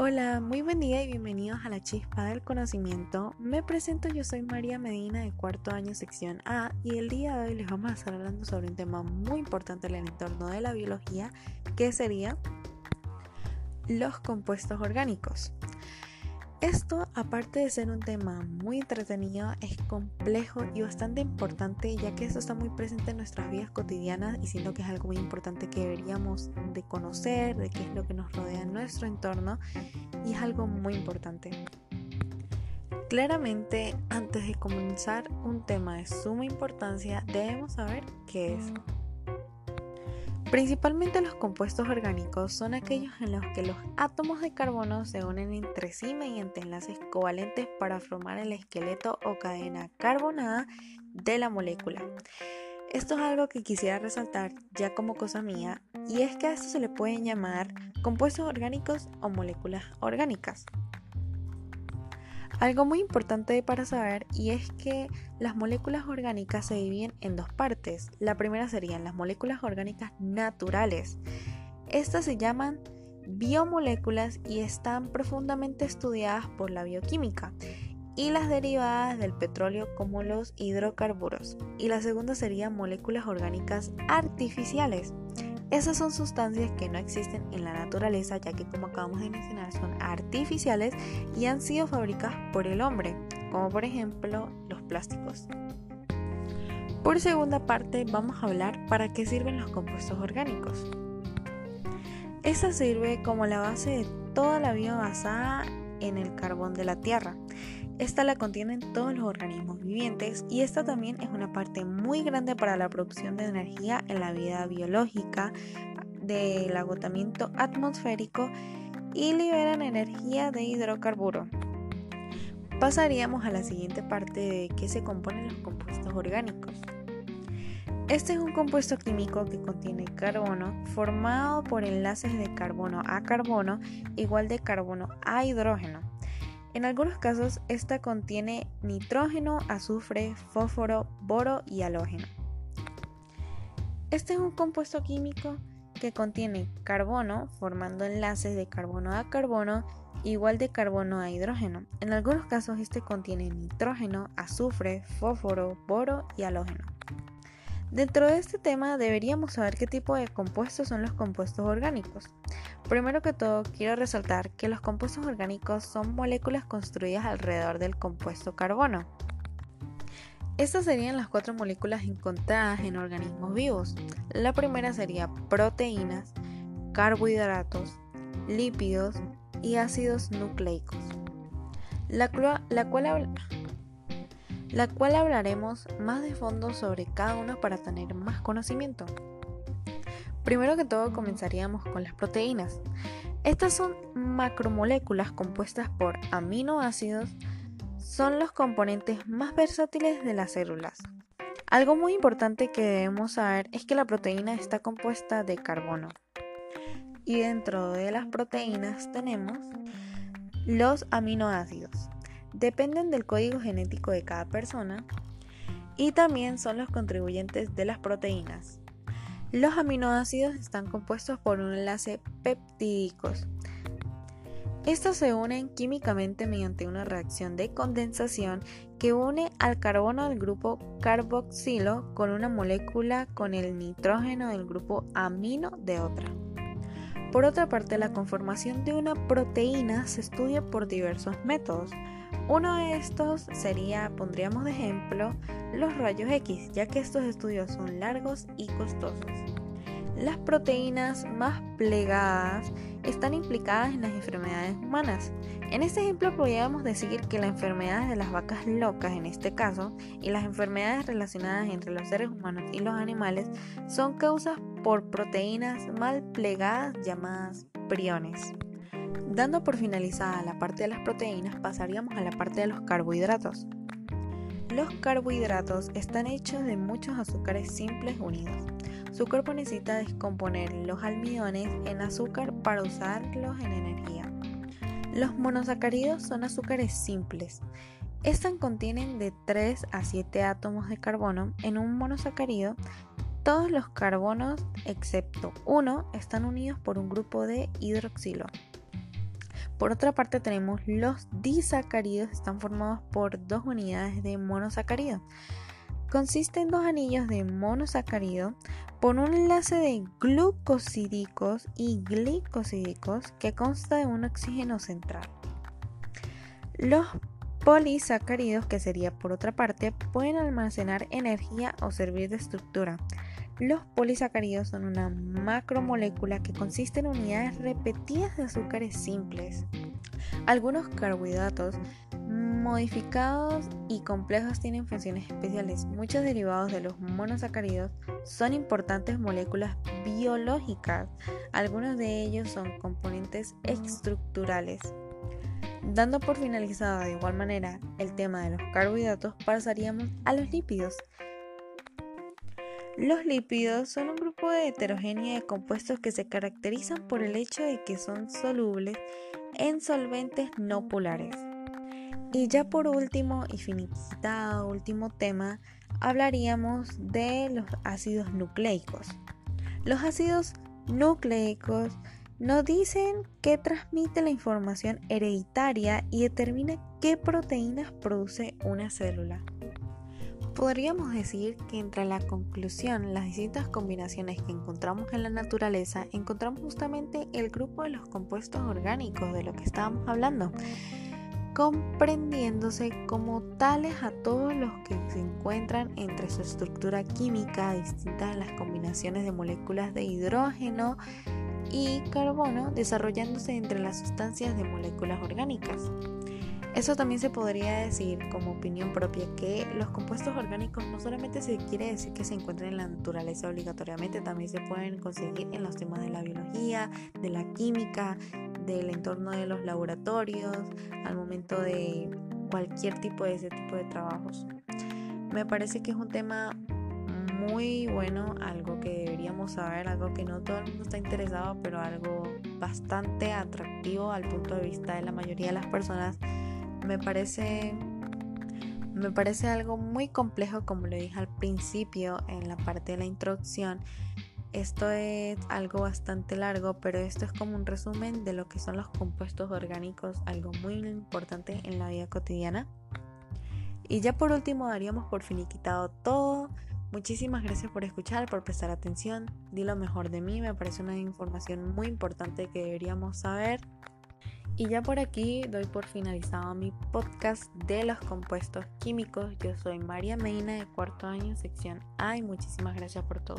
Hola, muy buen día y bienvenidos a la Chispa del Conocimiento. Me presento, yo soy María Medina de cuarto año sección A y el día de hoy les vamos a estar hablando sobre un tema muy importante en el entorno de la biología que sería los compuestos orgánicos. Esto, aparte de ser un tema muy entretenido, es complejo y bastante importante ya que esto está muy presente en nuestras vidas cotidianas y siento que es algo muy importante que deberíamos de conocer, de qué es lo que nos rodea en nuestro entorno y es algo muy importante. Claramente, antes de comenzar un tema de suma importancia, debemos saber qué es. Principalmente los compuestos orgánicos son aquellos en los que los átomos de carbono se unen entre sí mediante enlaces covalentes para formar el esqueleto o cadena carbonada de la molécula. Esto es algo que quisiera resaltar ya como cosa mía y es que a esto se le pueden llamar compuestos orgánicos o moléculas orgánicas. Algo muy importante para saber y es que las moléculas orgánicas se dividen en dos partes. La primera serían las moléculas orgánicas naturales. Estas se llaman biomoléculas y están profundamente estudiadas por la bioquímica y las derivadas del petróleo como los hidrocarburos. Y la segunda serían moléculas orgánicas artificiales. Esas son sustancias que no existen en la naturaleza ya que como acabamos de mencionar son artificiales y han sido fabricadas por el hombre, como por ejemplo los plásticos. Por segunda parte vamos a hablar para qué sirven los compuestos orgánicos. Esta sirve como la base de toda la vida basada en el carbón de la tierra. Esta la contienen todos los organismos vivientes y esta también es una parte muy grande para la producción de energía en la vida biológica del agotamiento atmosférico y liberan energía de hidrocarburo. Pasaríamos a la siguiente parte de qué se componen los compuestos orgánicos. Este es un compuesto químico que contiene carbono formado por enlaces de carbono a carbono igual de carbono a hidrógeno. En algunos casos, esta contiene nitrógeno, azufre, fósforo, boro y halógeno. Este es un compuesto químico que contiene carbono, formando enlaces de carbono a carbono, igual de carbono a hidrógeno. En algunos casos, este contiene nitrógeno, azufre, fósforo, boro y halógeno. Dentro de este tema deberíamos saber qué tipo de compuestos son los compuestos orgánicos. Primero que todo, quiero resaltar que los compuestos orgánicos son moléculas construidas alrededor del compuesto carbono. Estas serían las cuatro moléculas encontradas en organismos vivos. La primera sería proteínas, carbohidratos, lípidos y ácidos nucleicos. La, cual la cual hablaremos más de fondo sobre cada uno para tener más conocimiento. Primero que todo comenzaríamos con las proteínas. Estas son macromoléculas compuestas por aminoácidos, son los componentes más versátiles de las células. Algo muy importante que debemos saber es que la proteína está compuesta de carbono. Y dentro de las proteínas tenemos los aminoácidos dependen del código genético de cada persona y también son los contribuyentes de las proteínas. Los aminoácidos están compuestos por un enlace peptídicos. Estos se unen químicamente mediante una reacción de condensación que une al carbono del grupo carboxilo con una molécula con el nitrógeno del grupo amino de otra. Por otra parte, la conformación de una proteína se estudia por diversos métodos. Uno de estos sería, pondríamos de ejemplo, los rayos X, ya que estos estudios son largos y costosos. Las proteínas más plegadas están implicadas en las enfermedades humanas. En este ejemplo podríamos decir que las enfermedades de las vacas locas en este caso y las enfermedades relacionadas entre los seres humanos y los animales son causas por proteínas mal plegadas llamadas priones. Dando por finalizada la parte de las proteínas, pasaríamos a la parte de los carbohidratos. Los carbohidratos están hechos de muchos azúcares simples unidos. Su cuerpo necesita descomponer los almidones en azúcar para usarlos en energía. Los monosacáridos son azúcares simples. Estos contienen de 3 a 7 átomos de carbono en un monosacárido. Todos los carbonos, excepto uno, están unidos por un grupo de hidroxilo. Por otra parte tenemos los disacáridos, están formados por dos unidades de monosacárido. Consiste en dos anillos de monosacárido por un enlace de glucosídicos y glicosídicos que consta de un oxígeno central. Los polisacáridos, que sería por otra parte, pueden almacenar energía o servir de estructura. Los polisacáridos son una macromolécula que consiste en unidades repetidas de azúcares simples. Algunos carbohidratos modificados y complejos tienen funciones especiales. Muchos derivados de los monosacáridos son importantes moléculas biológicas. Algunos de ellos son componentes estructurales. Dando por finalizado de igual manera el tema de los carbohidratos, pasaríamos a los lípidos. Los lípidos son un grupo de heterogéneo de compuestos que se caracterizan por el hecho de que son solubles en solventes no polares. Y ya por último y finiquitado último tema, hablaríamos de los ácidos nucleicos. Los ácidos nucleicos nos dicen que transmite la información hereditaria y determina qué proteínas produce una célula. Podríamos decir que entre la conclusión, las distintas combinaciones que encontramos en la naturaleza, encontramos justamente el grupo de los compuestos orgánicos de lo que estábamos hablando, comprendiéndose como tales a todos los que se encuentran entre su estructura química distintas las combinaciones de moléculas de hidrógeno y carbono desarrollándose entre las sustancias de moléculas orgánicas. Eso también se podría decir como opinión propia que los compuestos orgánicos no solamente se quiere decir que se encuentran en la naturaleza obligatoriamente, también se pueden conseguir en los temas de la biología, de la química, del entorno de los laboratorios, al momento de cualquier tipo de ese tipo de trabajos. Me parece que es un tema muy bueno, algo que deberíamos saber, algo que no todo el mundo está interesado, pero algo bastante atractivo al punto de vista de la mayoría de las personas me parece me parece algo muy complejo como lo dije al principio en la parte de la introducción esto es algo bastante largo pero esto es como un resumen de lo que son los compuestos orgánicos algo muy importante en la vida cotidiana y ya por último daríamos por finiquitado todo Muchísimas gracias por escuchar, por prestar atención. Di lo mejor de mí, me parece una información muy importante que deberíamos saber. Y ya por aquí doy por finalizado mi podcast de los compuestos químicos. Yo soy María Medina de cuarto año, sección A y muchísimas gracias por todo.